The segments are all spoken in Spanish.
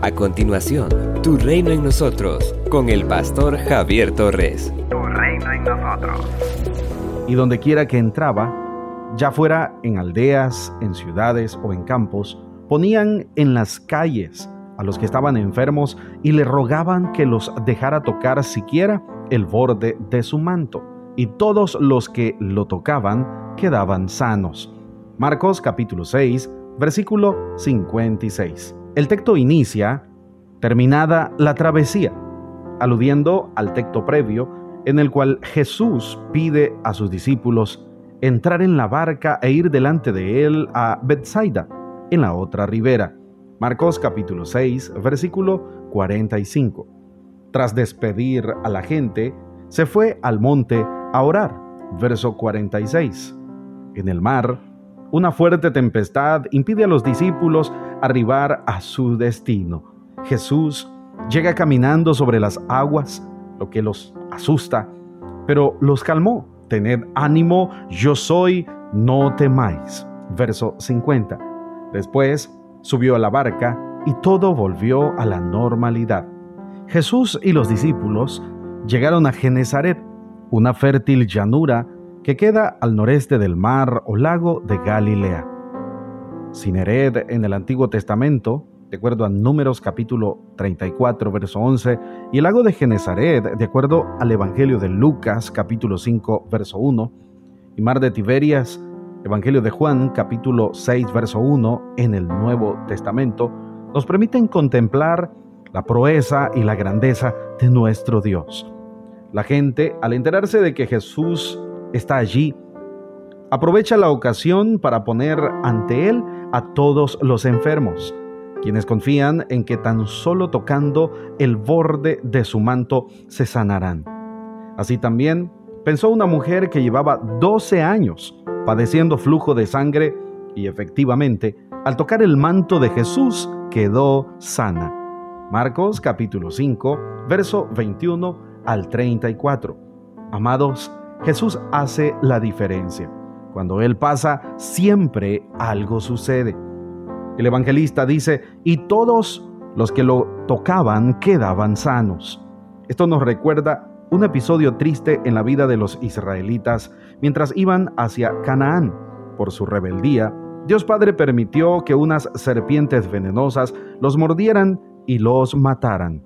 A continuación, Tu Reino en Nosotros, con el pastor Javier Torres. Tu reino en nosotros. Y donde quiera que entraba, ya fuera en aldeas, en ciudades o en campos, ponían en las calles a los que estaban enfermos y le rogaban que los dejara tocar siquiera el borde de su manto. Y todos los que lo tocaban quedaban sanos. Marcos capítulo 6, versículo 56. El texto inicia, terminada la travesía, aludiendo al texto previo en el cual Jesús pide a sus discípulos entrar en la barca e ir delante de él a Bethsaida, en la otra ribera. Marcos capítulo 6, versículo 45. Tras despedir a la gente, se fue al monte a orar. Verso 46. En el mar, una fuerte tempestad impide a los discípulos arribar a su destino. Jesús llega caminando sobre las aguas, lo que los asusta, pero los calmó. Tened ánimo, yo soy, no temáis. Verso 50. Después subió a la barca y todo volvió a la normalidad. Jesús y los discípulos llegaron a Genezaret, una fértil llanura que queda al noreste del mar o lago de Galilea. Sinered en el Antiguo Testamento, de acuerdo a Números capítulo 34, verso 11, y el lago de Genezaret, de acuerdo al Evangelio de Lucas capítulo 5, verso 1, y mar de Tiberias, Evangelio de Juan capítulo 6, verso 1, en el Nuevo Testamento, nos permiten contemplar la proeza y la grandeza de nuestro Dios. La gente, al enterarse de que Jesús está allí, aprovecha la ocasión para poner ante Él a todos los enfermos, quienes confían en que tan solo tocando el borde de su manto se sanarán. Así también pensó una mujer que llevaba 12 años padeciendo flujo de sangre y efectivamente, al tocar el manto de Jesús, quedó sana. Marcos capítulo 5, verso 21 al 34. Amados, Jesús hace la diferencia. Cuando Él pasa, siempre algo sucede. El evangelista dice, y todos los que lo tocaban quedaban sanos. Esto nos recuerda un episodio triste en la vida de los israelitas mientras iban hacia Canaán. Por su rebeldía, Dios Padre permitió que unas serpientes venenosas los mordieran y los mataran.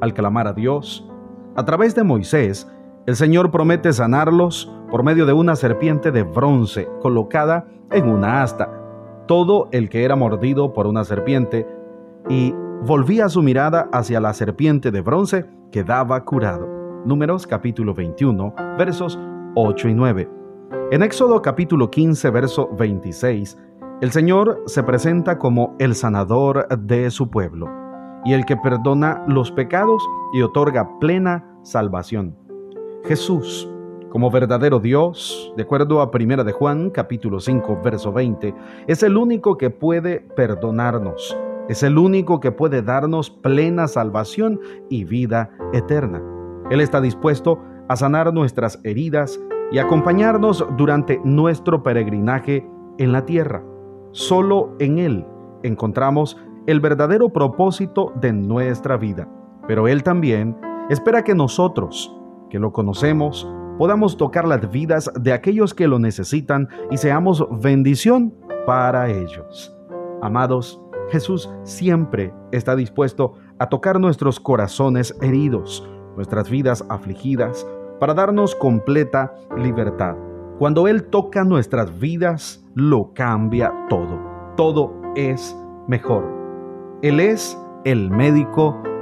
Al clamar a Dios, a través de Moisés, el Señor promete sanarlos por medio de una serpiente de bronce colocada en una asta. Todo el que era mordido por una serpiente y volvía su mirada hacia la serpiente de bronce quedaba curado. Números capítulo 21, versos 8 y 9. En Éxodo capítulo 15, verso 26, el Señor se presenta como el sanador de su pueblo y el que perdona los pecados y otorga plena salvación. Jesús, como verdadero Dios, de acuerdo a 1 de Juan capítulo 5 verso 20, es el único que puede perdonarnos, es el único que puede darnos plena salvación y vida eterna. Él está dispuesto a sanar nuestras heridas y acompañarnos durante nuestro peregrinaje en la tierra. Solo en Él encontramos el verdadero propósito de nuestra vida, pero Él también espera que nosotros, que lo conocemos, podamos tocar las vidas de aquellos que lo necesitan y seamos bendición para ellos. Amados, Jesús siempre está dispuesto a tocar nuestros corazones heridos, nuestras vidas afligidas, para darnos completa libertad. Cuando Él toca nuestras vidas, lo cambia todo. Todo es mejor. Él es el médico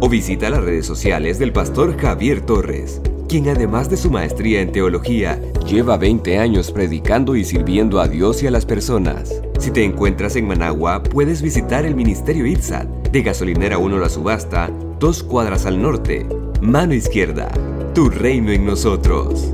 o visita las redes sociales del pastor Javier Torres, quien además de su maestría en teología, lleva 20 años predicando y sirviendo a Dios y a las personas. Si te encuentras en Managua, puedes visitar el Ministerio ITSAT, de Gasolinera 1 La Subasta, dos cuadras al norte, mano izquierda, tu reino en nosotros.